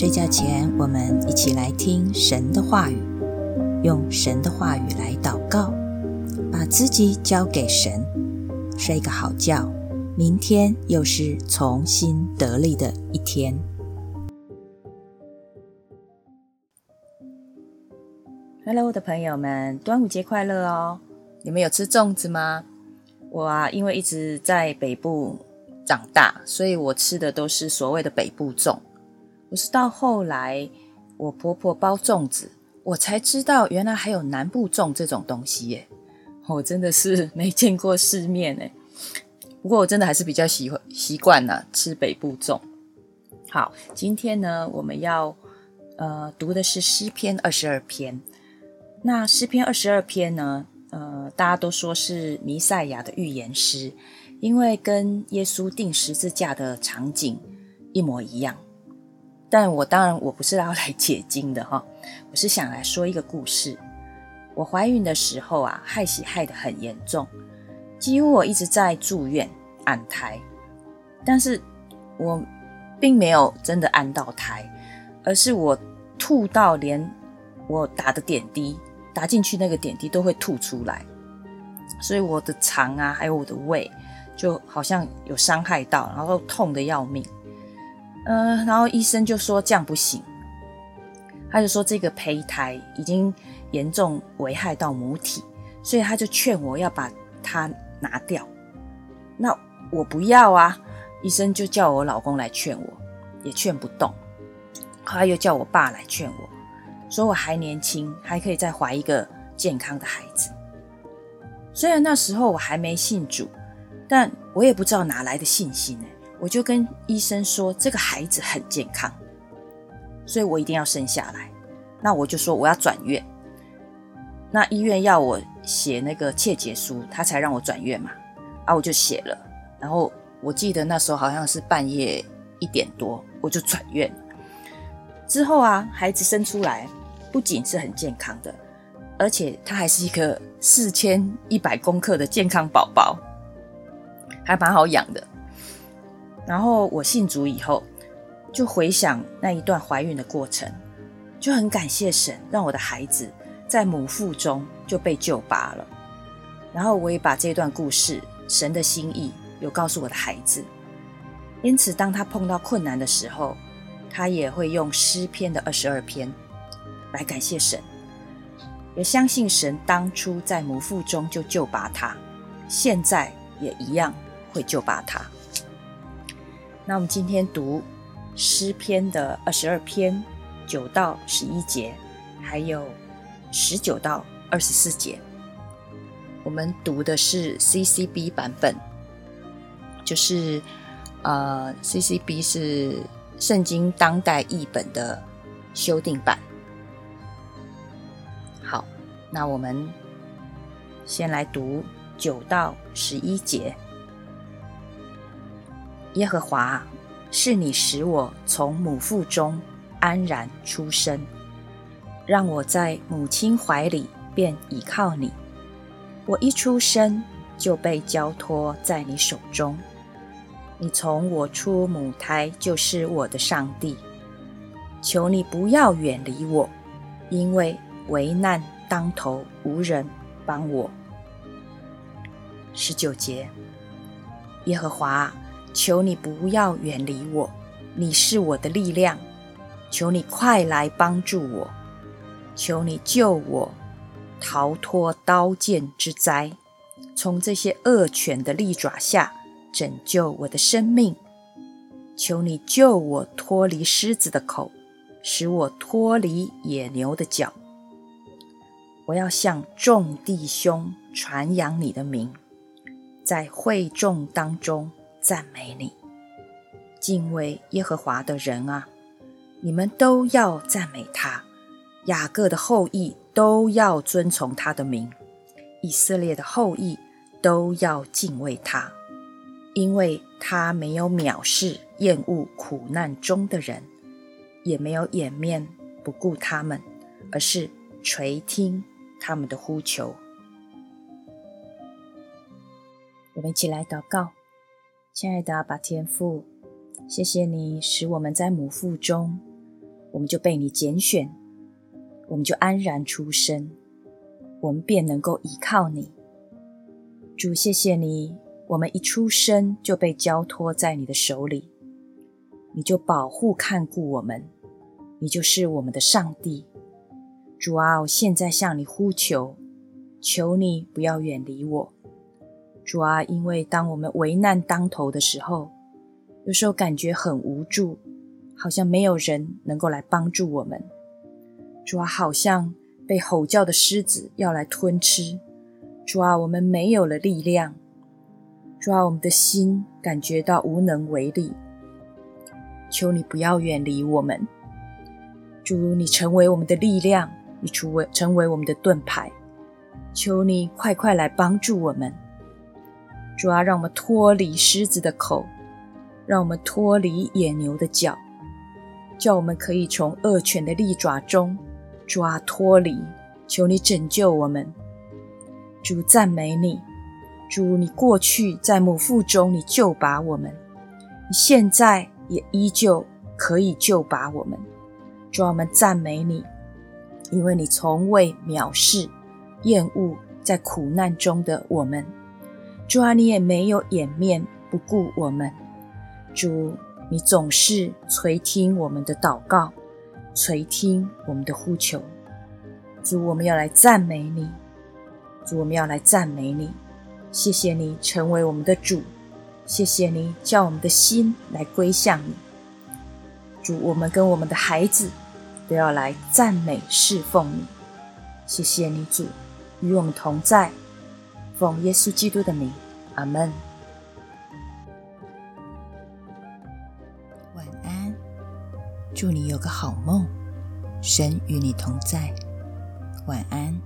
睡觉前，我们一起来听神的话语，用神的话语来祷告，把自己交给神，睡个好觉。明天又是重新得力的一天。Hello，我的朋友们，端午节快乐哦！你们有吃粽子吗？我啊，因为一直在北部长大，所以我吃的都是所谓的北部粽。我是到后来，我婆婆包粽子，我才知道原来还有南部粽这种东西耶！我真的是 没见过世面哎。不过我真的还是比较喜欢习惯了吃北部粽。好，今天呢我们要呃读的是诗篇二十二篇。那诗篇二十二篇呢，呃大家都说是弥赛亚的预言诗，因为跟耶稣钉十字架的场景一模一样。但我当然我不是要来解经的哈，我是想来说一个故事。我怀孕的时候啊，害喜害得很严重。几乎我一直在住院安胎，但是我并没有真的安到胎，而是我吐到连我打的点滴打进去那个点滴都会吐出来，所以我的肠啊还有我的胃就好像有伤害到，然后痛的要命。嗯，然后医生就说这样不行，他就说这个胚胎已经严重危害到母体，所以他就劝我要把它。拿掉，那我不要啊！医生就叫我老公来劝我，也劝不动。后来又叫我爸来劝我，说我还年轻，还可以再怀一个健康的孩子。虽然那时候我还没信主，但我也不知道哪来的信心呢。我就跟医生说，这个孩子很健康，所以我一定要生下来。那我就说我要转院。那医院要我写那个切结书，他才让我转院嘛。啊，我就写了。然后我记得那时候好像是半夜一点多，我就转院。之后啊，孩子生出来，不仅是很健康的，而且他还是一个四千一百公克的健康宝宝，还蛮好养的。然后我信主以后，就回想那一段怀孕的过程，就很感谢神，让我的孩子。在母腹中就被救拔了，然后我也把这段故事、神的心意有告诉我的孩子，因此当他碰到困难的时候，他也会用诗篇的二十二篇来感谢神，也相信神当初在母腹中就救拔他，现在也一样会救拔他。那我们今天读诗篇的二十二篇九到十一节，还有。十九到二十四节，我们读的是 CCB 版本，就是呃 CCB 是圣经当代译本的修订版。好，那我们先来读九到十一节。耶和华，是你使我从母腹中安然出生。让我在母亲怀里便倚靠你，我一出生就被交托在你手中。你从我出母胎就是我的上帝，求你不要远离我，因为危难当头无人帮我。十九节，耶和华，求你不要远离我，你是我的力量，求你快来帮助我。求你救我，逃脱刀剑之灾，从这些恶犬的利爪下拯救我的生命。求你救我脱离狮子的口，使我脱离野牛的脚。我要向众弟兄传扬你的名，在会众当中赞美你。敬畏耶和华的人啊，你们都要赞美他。雅各的后裔都要遵从他的名，以色列的后裔都要敬畏他，因为他没有藐视、厌恶苦难中的人，也没有掩面不顾他们，而是垂听他们的呼求。我们一起来祷告，亲爱的阿爸天父，谢谢你使我们在母腹中。我们就被你拣选，我们就安然出生，我们便能够依靠你。主，谢谢你，我们一出生就被交托在你的手里，你就保护看顾我们，你就是我们的上帝。主啊，我现在向你呼求，求你不要远离我。主啊，因为当我们危难当头的时候，有时候感觉很无助，好像没有人能够来帮助我们。主啊，好像被吼叫的狮子要来吞吃。主啊，我们没有了力量。主啊，我们的心感觉到无能为力。求你不要远离我们。主，你成为我们的力量，你成为成为我们的盾牌。求你快快来帮助我们。主啊，让我们脱离狮子的口，让我们脱离野牛的脚，叫我们可以从恶犬的利爪中，抓脱离。求你拯救我们，主赞美你，主你过去在母腹中你救拔我们，你现在也依旧可以救拔我们。主啊，我们赞美你，因为你从未藐视、厌恶在苦难中的我们。主啊，你也没有掩面不顾我们。主，你总是垂听我们的祷告，垂听我们的呼求。主，我们要来赞美你。主，我们要来赞美你。谢谢你成为我们的主，谢谢你叫我们的心来归向你。主，我们跟我们的孩子都要来赞美侍奉你。谢谢你，主，与我们同在。奉耶稣基督的名，阿门。晚安，祝你有个好梦，神与你同在。晚安。